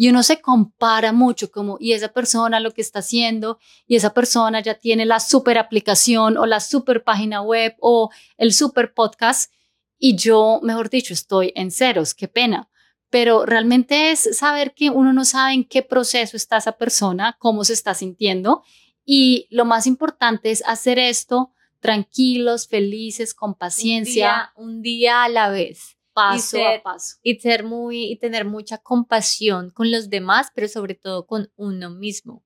y uno se compara mucho como, y esa persona lo que está haciendo, y esa persona ya tiene la super aplicación o la super página web o el super podcast, y yo, mejor dicho, estoy en ceros, qué pena. Pero realmente es saber que uno no sabe en qué proceso está esa persona, cómo se está sintiendo, y lo más importante es hacer esto tranquilos, felices, con paciencia. Un día, a la vez. Paso a paso. Y ser muy, y tener mucha compasión con los demás, pero sobre todo con uno mismo.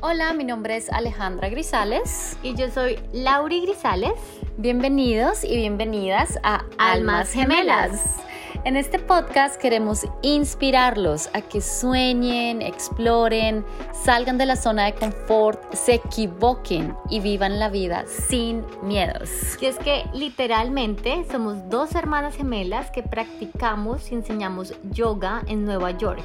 Hola, mi nombre es Alejandra Grisales. Y yo soy Lauri Grisales. Bienvenidos y bienvenidas a Almas Gemelas. En este podcast queremos inspirarlos a que sueñen, exploren, salgan de la zona de confort, se equivoquen y vivan la vida sin miedos. Y es que literalmente somos dos hermanas gemelas que practicamos y enseñamos yoga en Nueva York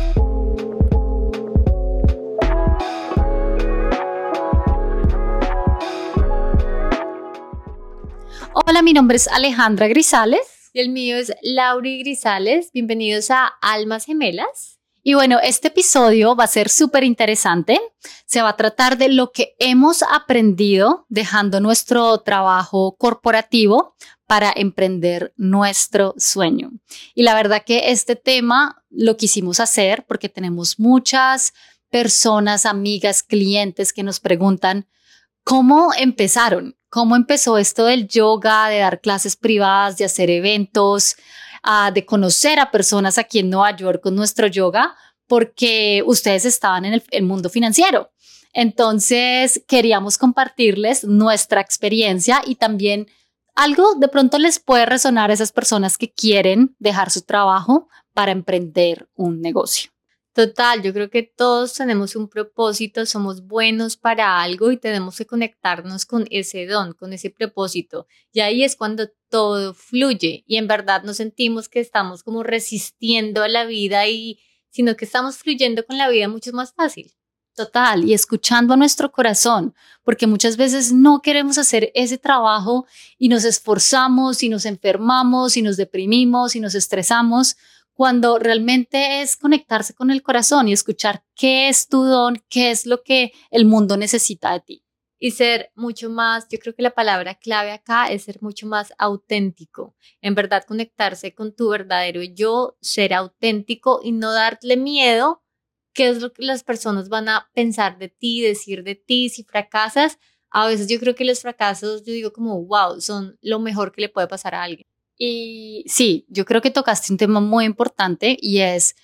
Hola, mi nombre es Alejandra Grisales. Y el mío es Lauri Grisales. Bienvenidos a Almas Gemelas. Y bueno, este episodio va a ser súper interesante. Se va a tratar de lo que hemos aprendido dejando nuestro trabajo corporativo para emprender nuestro sueño. Y la verdad que este tema lo quisimos hacer porque tenemos muchas personas, amigas, clientes que nos preguntan, ¿cómo empezaron? ¿Cómo empezó esto del yoga, de dar clases privadas, de hacer eventos, ah, de conocer a personas aquí en Nueva York con nuestro yoga? Porque ustedes estaban en el, mundo financiero. Entonces, queríamos compartirles nuestra experiencia y también algo de pronto les puede resonar a esas personas que quieren dejar su trabajo para emprender un negocio. Total, yo creo que todos tenemos un propósito, somos buenos para algo y tenemos que conectarnos con ese don, con ese propósito. Y ahí es cuando todo fluye y en verdad nos sentimos que estamos como resistiendo a la vida y sino que estamos fluyendo con la vida mucho más fácil. Total, y escuchando a nuestro corazón, porque muchas veces no queremos hacer ese trabajo y nos esforzamos y nos enfermamos y nos deprimimos y nos estresamos cuando realmente es conectarse con el corazón y escuchar qué es tu don, qué es lo que el mundo necesita de ti. Y ser mucho más, yo creo que la palabra clave acá es ser mucho más auténtico. En verdad, conectarse con tu verdadero yo, ser auténtico y no darle miedo qué es lo que las personas van a pensar de ti, decir de ti, si fracasas. A veces yo creo que los fracasos, yo digo como, wow, son lo mejor que le puede pasar a alguien. Y sí, yo creo que tocaste un tema muy importante y es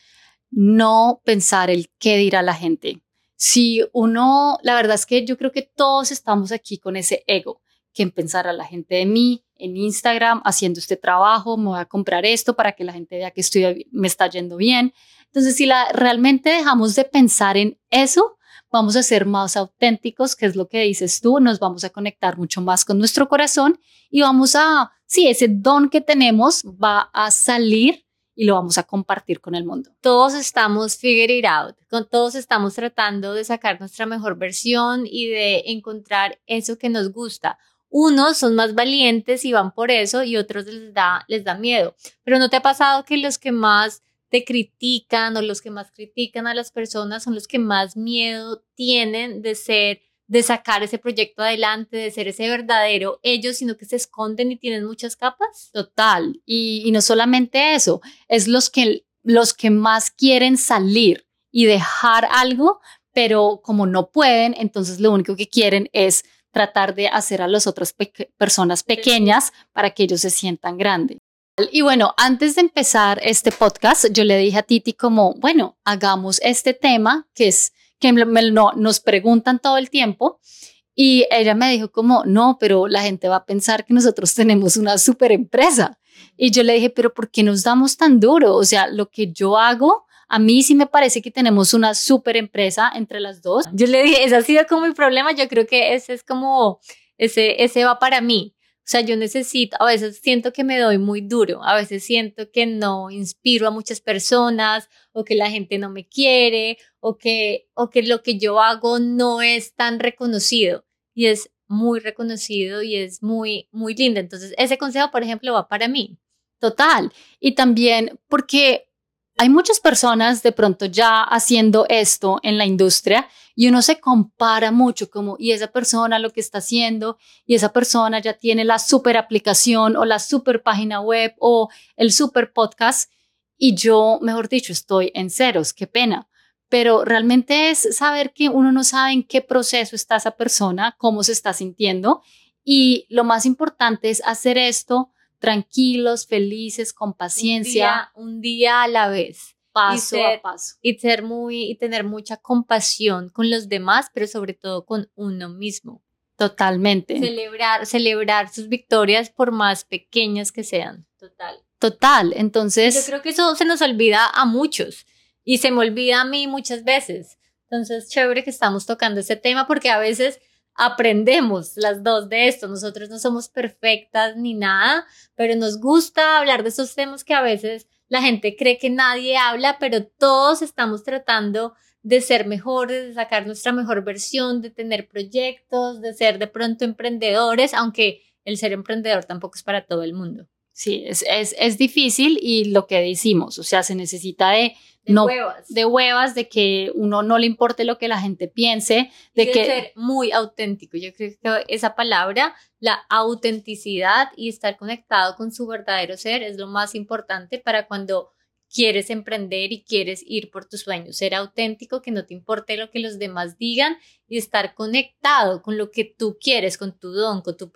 no pensar el qué dirá la gente. Si uno, la verdad es que yo creo que todos estamos aquí con ese ego, que pensar a la gente de mí en Instagram haciendo este trabajo, me voy a comprar esto para que la gente vea que estoy, me está yendo bien. Entonces, si la, realmente dejamos de pensar en eso, vamos a ser más auténticos, que es lo que dices tú, nos vamos a conectar mucho más con nuestro corazón y vamos a, sí, ese don que tenemos va a salir y lo vamos a compartir con el mundo. Todos estamos figure it out, con todos estamos tratando de sacar nuestra mejor versión y de encontrar eso que nos gusta. Unos son más valientes y van por eso y otros les da, les da miedo. Pero ¿no te ha pasado que los que más te critican o los que más critican a las personas son los que más miedo tienen de ser, de sacar ese proyecto adelante, de ser ese verdadero ellos, sino que se esconden y tienen muchas capas. Total. Y, no solamente eso, es los que, los que más quieren salir y dejar algo, pero como no pueden, entonces lo único que quieren es tratar de hacer a las otras personas pequeñas para que ellos se sientan grandes. Y bueno, antes de empezar este podcast, yo le dije a Titi como, bueno, hagamos este tema que es que no, nos preguntan todo el tiempo. Y ella me dijo como, no, pero la gente va a pensar que nosotros tenemos una super empresa. Y yo le dije, pero ¿por qué nos damos tan duro? O sea, lo que yo hago A mí sí me parece que tenemos una súper empresa entre las dos. Yo le dije, ese ha sido como mi problema, yo creo que ese es como, ese, ese va para mí. O sea, yo necesito, a veces siento que me doy muy duro, a veces siento que no inspiro a muchas personas o que la gente no me quiere o que, o que lo que yo hago no es tan reconocido y es muy reconocido y es muy, muy lindo. Entonces, ese consejo, por ejemplo, va para mí. Total. Y también porque hay muchas personas de pronto ya haciendo esto en la industria y uno se compara mucho como, y esa persona lo que está haciendo, y esa persona ya tiene la super aplicación o la super página web o el super podcast, y yo, mejor dicho, estoy en ceros, qué pena. Pero realmente es saber que uno no sabe en qué proceso está esa persona, cómo se está sintiendo, y lo más importante es hacer esto tranquilos, felices, con paciencia. Un día, a la vez. Paso a paso. Y ser muy, y tener mucha compasión con los demás, pero sobre todo con uno mismo. Totalmente. Celebrar, celebrar sus victorias por más pequeñas que sean. Total. Total. Entonces. Yo creo que eso se nos olvida a muchos y se me olvida a mí muchas veces. Entonces, chévere que estamos tocando ese tema porque a veces aprendemos las dos de esto. Nosotros no somos perfectas ni nada, pero nos gusta hablar de esos temas que a veces la gente cree que nadie habla, pero todos estamos tratando de ser mejores, de sacar nuestra mejor versión, de tener proyectos, de ser de pronto emprendedores, aunque el ser emprendedor tampoco es para todo el mundo. Sí, es, es, es difícil y lo que decimos, o sea, se necesita de de no, huevas. De huevas, de que uno no le importe lo que la gente piense, de, que ser muy auténtico. Yo creo que esa palabra, la autenticidad y estar conectado con su verdadero ser es lo más importante para cuando quieres emprender y quieres ir por tus sueños, ser auténtico, que no te importe lo que los demás digan y estar conectado con lo que tú quieres, con tu don, con tu,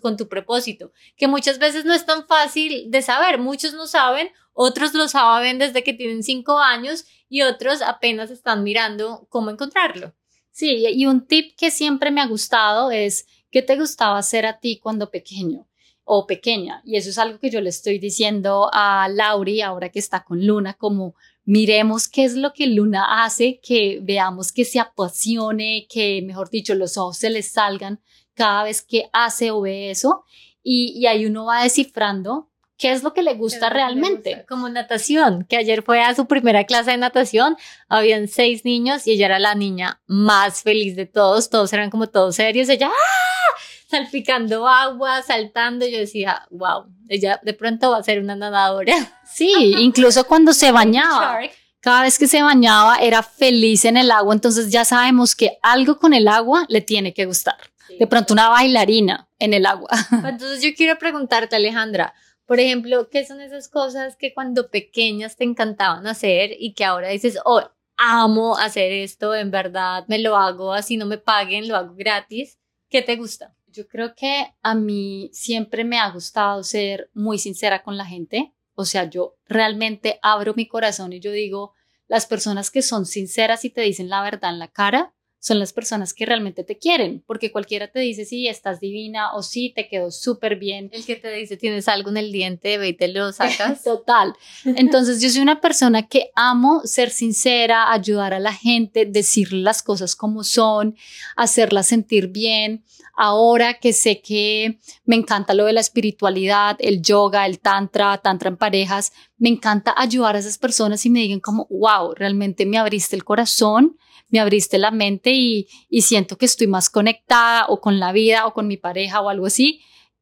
con tu propósito, que muchas veces no es tan fácil de saber, muchos no saben, otros lo saben desde que tienen cinco años y otros apenas están mirando cómo encontrarlo. Sí, y un tip que siempre me ha gustado es, ¿qué te gustaba hacer a ti cuando pequeño? o pequeña. Y eso es algo que yo le estoy diciendo a Lauri ahora que está con Luna, como miremos qué es lo que Luna hace, que veamos que se apasione, que mejor dicho los ojos se le salgan cada vez que hace o ve eso. Y, y ahí uno va descifrando qué es lo que le gusta realmente. Como natación, que ayer fue a su primera clase de natación, habían seis niños y ella era la niña más feliz de todos, todos eran como todos serios, ella ¡ah! salpicando agua, saltando, yo decía, wow, ella de pronto va a ser una nadadora. Sí, incluso cuando se bañaba. Cada vez que se bañaba era feliz en el agua, entonces ya sabemos que algo con el agua le tiene que gustar. De pronto una bailarina en el agua. Entonces yo quiero preguntarte, Alejandra, por ejemplo, ¿qué son esas cosas que cuando pequeñas te encantaban hacer y que ahora dices, oh, amo hacer esto, en verdad me lo hago así no me paguen, lo hago gratis? ¿Qué te gusta? Yo creo que a mí siempre me ha gustado ser muy sincera con la gente. O sea, yo realmente abro mi corazón y yo digo, las personas que son sinceras y te dicen la verdad en la cara, son las personas que realmente te quieren, porque cualquiera te dice, sí, estás divina o sí, te quedó súper bien. El que te dice, tienes algo en el diente, ve y te lo sacas. Total. Entonces, yo soy una persona que amo ser sincera, ayudar a la gente, decirle las cosas como son, hacerlas sentir bien. Ahora que sé que me encanta lo de la espiritualidad, el yoga, el tantra, tantra en parejas, me encanta ayudar a esas personas y me digan como, wow, realmente me abriste el corazón me abriste la mente y, siento que estoy más conectada o con la vida o con mi pareja o algo así.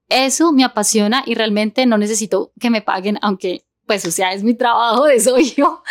Eso me apasiona y realmente no necesito que me paguen, aunque pues o sea, es mi trabajo, de soy yo,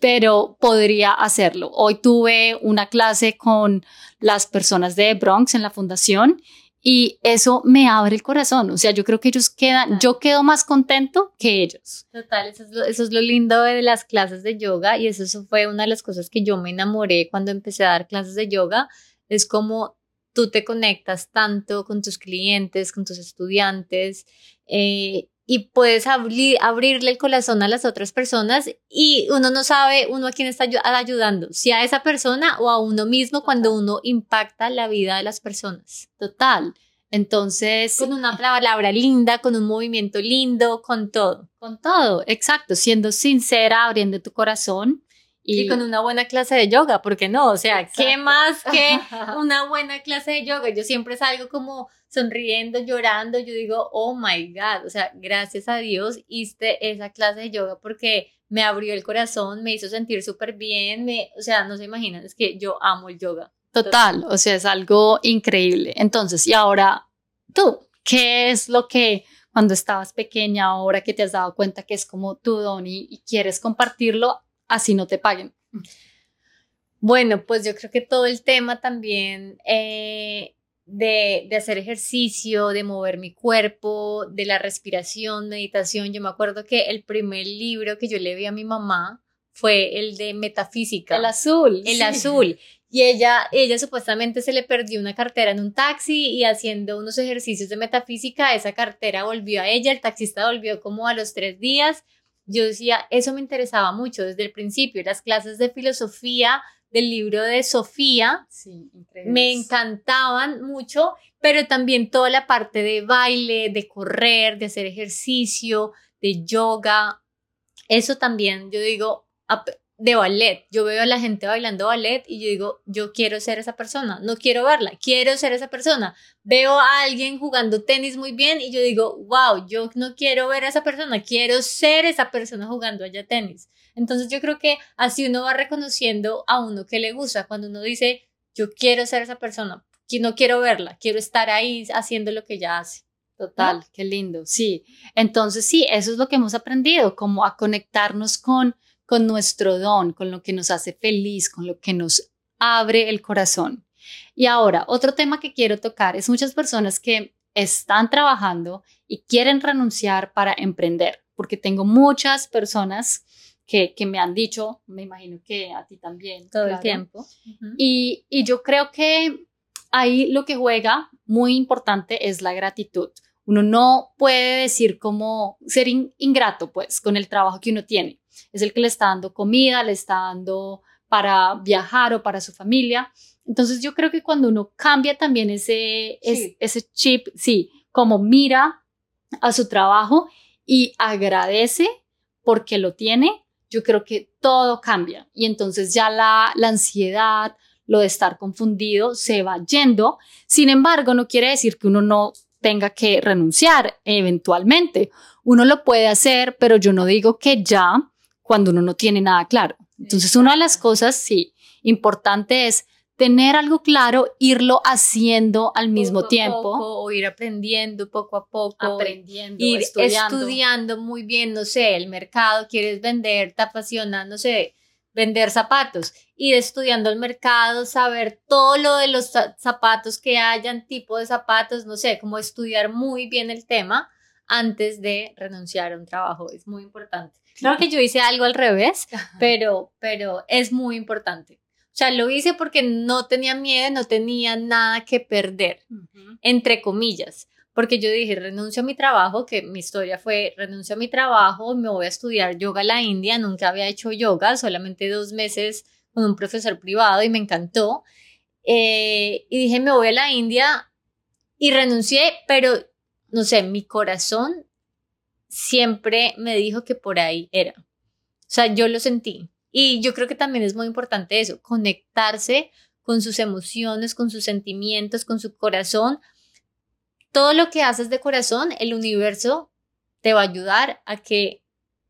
pero podría hacerlo. Hoy tuve una clase con las personas de Bronx en la fundación y eso me abre el corazón. O sea, yo creo que ellos quedan, yo quedo más contento que ellos. Total, eso es, lo, lindo de las clases de yoga y eso, fue una de las cosas que yo me enamoré cuando empecé a dar clases de yoga. Es como tú te conectas tanto con tus clientes, con tus estudiantes. Eh, y puedes abrirle el corazón a las otras personas y uno no sabe uno a quién está ayudando, si a esa persona o a uno mismo cuando uno impacta la vida de las personas. Total. Entonces, con una palabra linda, con un movimiento lindo, con todo. Con todo, exacto, siendo sincera, abriendo tu corazón. Y, con una buena clase de yoga, ¿por qué no? O sea, ¿qué más que una buena clase de yoga? Yo siempre salgo como sonriendo, llorando, yo digo, oh my God, o sea, gracias a Dios hice esa clase de yoga porque me abrió el corazón, me hizo sentir súper bien, me, o sea, no se imaginan, es que yo amo el yoga. Total, o sea, es algo increíble. Entonces, y ahora tú, ¿qué es lo que cuando estabas pequeña, ahora que te has dado cuenta que es como tu don y quieres compartirlo así no te paguen? Bueno, pues yo creo que todo el tema también eh, de, de, hacer ejercicio, de mover mi cuerpo, de la respiración, meditación. Yo me acuerdo que el primer libro que yo le vi a mi mamá fue el de metafísica. El azul. El azul. Y ella, ella supuestamente se le perdió una cartera en un taxi y haciendo unos ejercicios de metafísica, esa cartera volvió a ella, el taxista volvió como a los tres días yo decía, eso me interesaba mucho desde el principio, las clases de filosofía del libro de Sofía me encantaban mucho, pero también toda la parte de baile, de correr, de hacer ejercicio, de yoga, eso también, yo digo, de ballet. Yo veo a la gente bailando ballet y yo digo, yo quiero ser esa persona, no quiero verla, quiero ser esa persona. Veo a alguien jugando tenis muy bien y yo digo, wow, yo no quiero ver a esa persona, quiero ser esa persona jugando allá tenis. Entonces yo creo que así uno va reconociendo a uno que le gusta, cuando uno dice, yo quiero ser esa persona, no quiero verla, quiero estar ahí haciendo lo que ella hace. Total, qué lindo. Sí, entonces sí, eso es lo que hemos aprendido, como a conectarnos con con nuestro don, con lo que nos hace feliz, con lo que nos abre el corazón. Y ahora, otro tema que quiero tocar es muchas personas que están trabajando y quieren renunciar para emprender, porque tengo muchas personas que, me han dicho, me imagino que a ti también. Todo el tiempo. y, y yo creo que ahí lo que juega muy importante es la gratitud. Uno no puede decir como ser ingrato, pues, con el trabajo que uno tiene es el que le está dando comida, le está dando para viajar o para su familia. Entonces yo creo que cuando uno cambia también ese, ese chip, sí, como mira a su trabajo y agradece porque lo tiene, yo creo que todo cambia y entonces ya la, la ansiedad, lo de estar confundido se va yendo. Sin embargo, no quiere decir que uno no tenga que renunciar eventualmente. Uno lo puede hacer, pero yo no digo que ya cuando uno no tiene nada claro. Entonces, una de las cosas, sí, importante es tener algo claro, irlo haciendo al mismo tiempo. o ir aprendiendo poco a poco. Aprendiendo, ir estudiando. muy bien, no sé, el mercado, quieres vender, te apasiona, no sé, vender zapatos. Ir estudiando el mercado, saber todo lo de los zapatos que hayan, tipo de zapatos, no sé, como estudiar muy bien el tema antes de renunciar a un trabajo. Es muy importante. Creo que yo hice algo al revés, pero, pero es muy importante. O sea, lo hice porque no tenía miedo, no tenía nada que perder, entre comillas. Porque yo dije, renuncio a mi trabajo, que mi historia fue, renuncio a mi trabajo, me voy a estudiar yoga a la India, nunca había hecho yoga, solamente dos meses con un profesor privado y me encantó. Eh, y dije, me voy a la India y renuncié, pero no sé, mi corazón siempre me dijo que por ahí era. O sea, yo lo sentí. Y yo creo que también es muy importante eso, conectarse con sus emociones, con sus sentimientos, con su corazón. Todo lo que haces de corazón, el universo te va a ayudar a que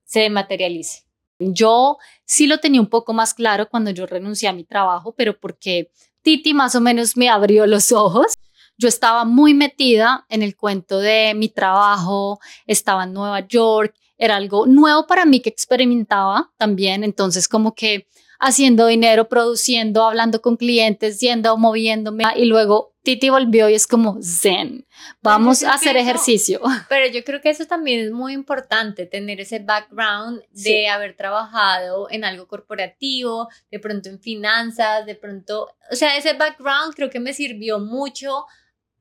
se materialice. Yo sí lo tenía un poco más claro cuando yo renuncié a mi trabajo, pero porque Titi más o menos me abrió los ojos yo estaba muy metida en el cuento de mi trabajo, estaba en Nueva York, era algo nuevo para mí que experimentaba también, entonces como que haciendo dinero, produciendo, hablando con clientes, yendo, moviéndome y luego Titi volvió y es como zen, vamos a hacer ejercicio. Pero yo creo que eso también es muy importante, tener ese background de haber trabajado en algo corporativo, de pronto en finanzas, de pronto, o sea, ese background creo que me sirvió mucho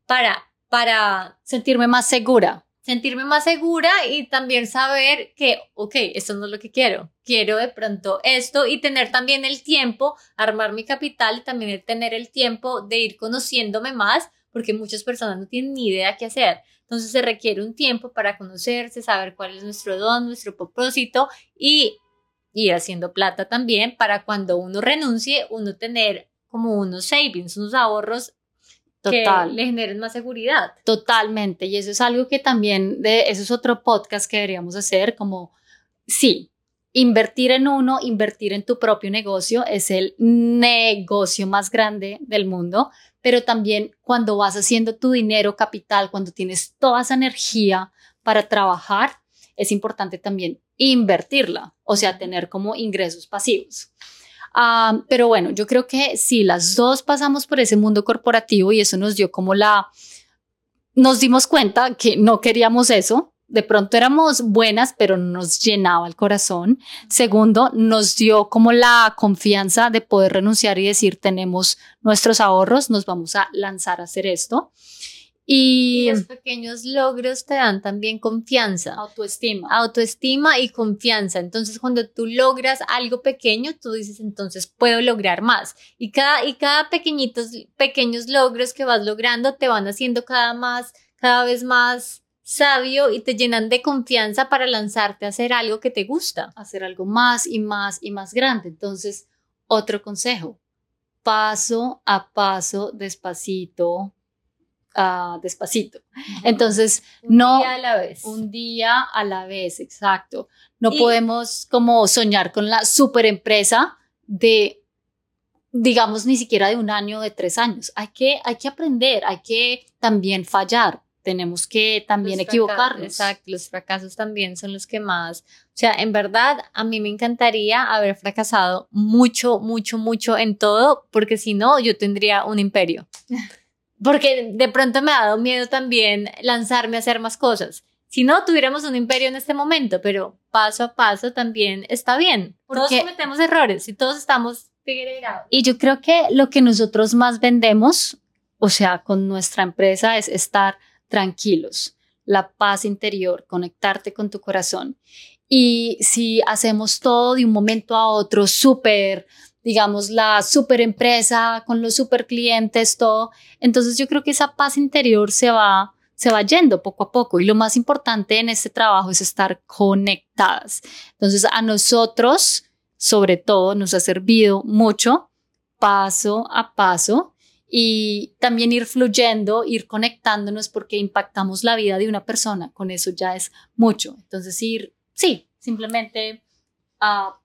para, para sentirme más segura. Sentirme más segura y también saber que, ok, esto no es lo que quiero. Quiero de pronto esto y tener también el tiempo, armar mi capital y también tener el tiempo de ir conociéndome más, porque muchas personas no tienen ni idea qué hacer. Entonces se requiere un tiempo para conocerse, saber cuál es nuestro don, nuestro propósito y ir haciendo plata también para cuando uno renuncie, uno tener como unos savings, unos ahorros Total. que le generen más seguridad. Totalmente. Y eso es algo que también, de, eso es otro podcast que deberíamos hacer, como, sí, invertir en uno, invertir en tu propio negocio es el negocio más grande del mundo, pero también cuando vas haciendo tu dinero capital, cuando tienes toda esa energía para trabajar, es importante también invertirla, o sea, tener como ingresos pasivos. Ah, pero bueno, yo creo que sí, las dos pasamos por ese mundo corporativo y eso nos dio como la, nos dimos cuenta que no queríamos eso. De pronto éramos buenas, pero no nos llenaba el corazón. Segundo, nos dio como la confianza de poder renunciar y decir, tenemos nuestros ahorros, nos vamos a lanzar a hacer esto. Y, los pequeños logros te dan también confianza. Autoestima. Autoestima y confianza. Entonces, cuando tú logras algo pequeño, tú dices, entonces puedo lograr más. Y cada, y cada pequeñitos, pequeños logros que vas logrando te van haciendo cada, más, cada vez más sabio y te llenan de confianza para lanzarte a hacer algo que te gusta. Hacer algo más y más y más grande. Entonces, otro consejo. Paso a paso, despacito, despacito. Entonces, un no... Un día a la vez. Un día a la vez, exacto. No podemos como soñar con la super empresa de, digamos, ni siquiera de un año, de tres años. Hay que, hay que aprender, hay que también fallar. Tenemos que también equivocarnos. Exacto, los fracasos también son los que más, o sea, en verdad, a mí me encantaría haber fracasado mucho, mucho, mucho en todo, porque si no, yo tendría un imperio. porque de pronto me ha dado miedo también lanzarme a hacer más cosas. Si no, tuviéramos un imperio en este momento, pero paso a paso también está bien. Porque todos cometemos errores y todos estamos Y yo creo que lo que nosotros más vendemos, o sea, con nuestra empresa, es estar tranquilos, la paz interior, conectarte con tu corazón. Y si hacemos todo de un momento a otro súper digamos, la super empresa con los super clientes, todo. Entonces yo creo que esa paz interior se va, se va yendo poco a poco y lo más importante en este trabajo es estar conectadas. Entonces a nosotros, sobre todo, nos ha servido mucho paso a paso y también ir fluyendo, ir conectándonos porque impactamos la vida de una persona. Con eso ya es mucho. Entonces ir, sí, simplemente a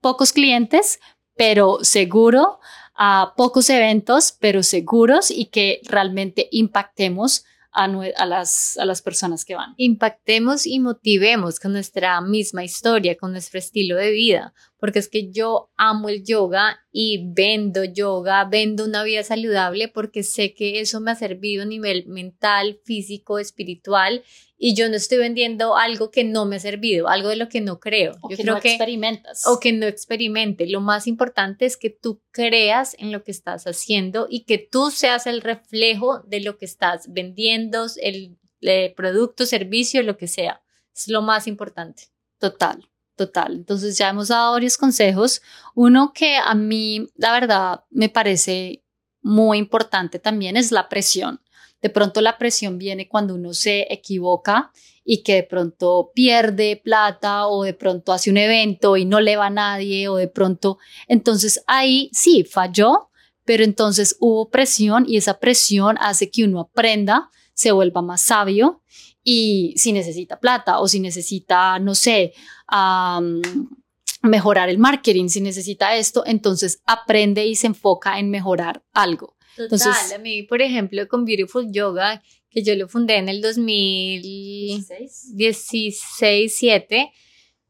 pocos clientes, pero seguro, a pocos eventos, pero seguros y que realmente impactemos a, las, a las personas que van. Impactemos y motivemos con nuestra misma historia, con nuestro estilo de vida, porque es que yo amo el yoga y vendo yoga, vendo una vida saludable porque sé que eso me ha servido a nivel mental, físico, espiritual y yo no estoy vendiendo algo que no me ha servido, algo de lo que no creo. O yo que creo no experimentas. O que no experimente. Lo más importante es que tú creas en lo que estás haciendo y que tú seas el reflejo de lo que estás vendiendo, el, el producto, servicio, lo que sea. Es lo más importante. Total. Total. Entonces ya hemos dado varios consejos. Uno que a mí, la verdad, me parece muy importante también es la presión. De pronto la presión viene cuando uno se equivoca y que de pronto pierde plata o de pronto hace un evento y no le va a nadie o de pronto, entonces ahí sí falló, pero entonces hubo presión y esa presión hace que uno aprenda, se vuelva más sabio y si necesita plata o si necesita, no sé, mejorar el marketing, si necesita esto, entonces aprende y se enfoca en mejorar algo. Total, a mí, por ejemplo, con Beautiful Yoga, que yo lo fundé en el 2016-17,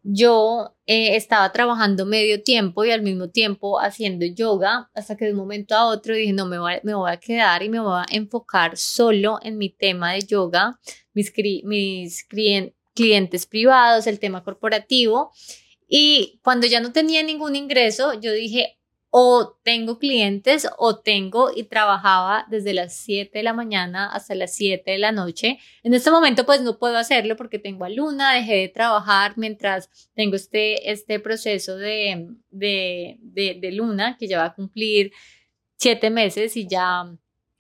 yo eh, estaba trabajando medio tiempo y al mismo tiempo haciendo yoga, hasta que de un momento a otro dije, no, me voy, me voy a quedar y me voy a enfocar solo en mi tema de yoga, mis, mis clientes privados, el tema corporativo. Y cuando ya no tenía ningún ingreso, yo dije, o tengo clientes o tengo y trabajaba desde las 7 de la mañana hasta las 7 de la noche. En este momento pues no puedo hacerlo porque tengo a Luna, dejé de trabajar mientras tengo este, este proceso de, de, de, Luna que ya va a cumplir 7 meses y ya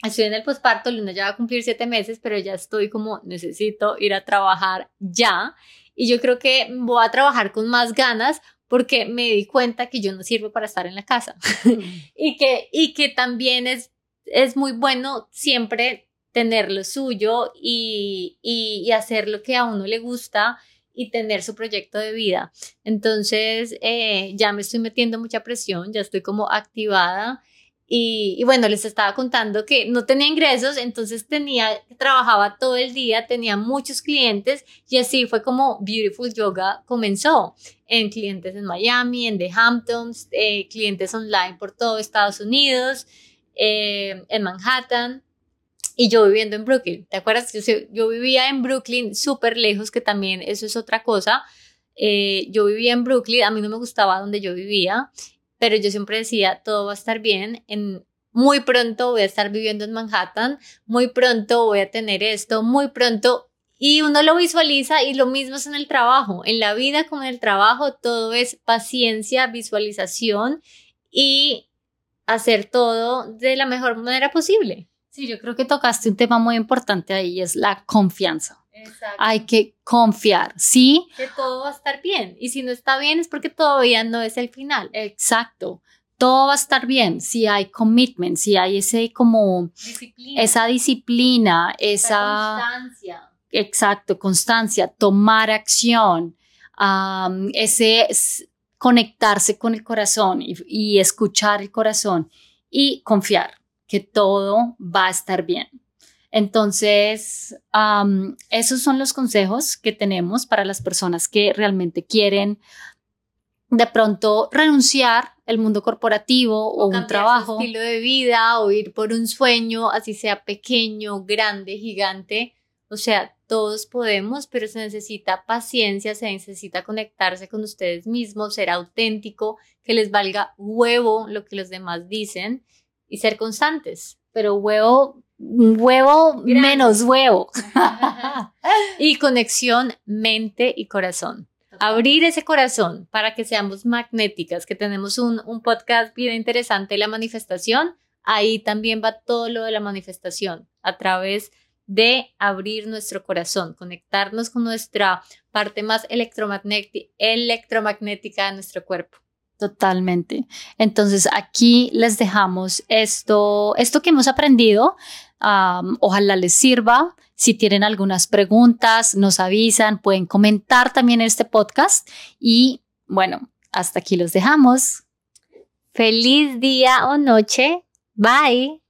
estoy en el posparto, Luna ya va a cumplir 7 meses, pero ya estoy como necesito ir a trabajar ya. Y yo creo que voy a trabajar con más ganas porque me di cuenta que yo no sirvo para estar en la casa y, que, y que también es, es muy bueno siempre tener lo suyo y, y, hacer lo que a uno le gusta y tener su proyecto de vida. Entonces, eh, ya me estoy metiendo mucha presión, ya estoy como activada y, bueno, les estaba contando que no tenía ingresos, entonces tenía, trabajaba todo el día, tenía muchos clientes y así fue como Beautiful Yoga comenzó en clientes en Miami, en The Hamptons, eh, clientes online por todo Estados Unidos, eh, en Manhattan y yo viviendo en Brooklyn. ¿Te acuerdas? Yo, yo vivía en Brooklyn súper lejos, que también eso es otra cosa. Eh, yo vivía en Brooklyn, a mí no me gustaba donde yo vivía pero yo siempre decía, todo va a estar bien, en, muy pronto voy a estar viviendo en Manhattan, muy pronto voy a tener esto, muy pronto, y uno lo visualiza y lo mismo es en el trabajo, en la vida como en el trabajo, todo es paciencia, visualización y hacer todo de la mejor manera posible. Sí, yo creo que tocaste un tema muy importante ahí, es la confianza. Hay que confiar, ¿sí? Que todo va a estar bien. Y si no está bien es porque todavía no es el final. Exacto. Todo va a estar bien si hay commitment, si hay ese como esa disciplina, esa, constancia. Exacto, constancia, tomar acción, ese conectarse con el corazón y escuchar el corazón y confiar que todo va a estar bien. Entonces, esos son los consejos que tenemos para las personas que realmente quieren de pronto renunciar al mundo corporativo o, un trabajo. Su estilo de vida o ir por un sueño, así sea pequeño, grande, gigante. O sea, todos podemos, pero se necesita paciencia, se necesita conectarse con ustedes mismos, ser auténtico, que les valga huevo lo que los demás dicen y ser constantes. Pero huevo huevo menos huevo. y conexión mente y corazón. Abrir ese corazón para que seamos magnéticas, que tenemos un, un podcast bien interesante, la manifestación. Ahí también va todo lo de la manifestación, a través de abrir nuestro corazón, conectarnos con nuestra parte más electromagnética de nuestro cuerpo. Totalmente. Entonces aquí les dejamos esto, esto que hemos aprendido. ojalá les sirva. Si tienen algunas preguntas, nos avisan, pueden comentar también este podcast. Y bueno, hasta aquí los dejamos. Feliz día o noche. Bye.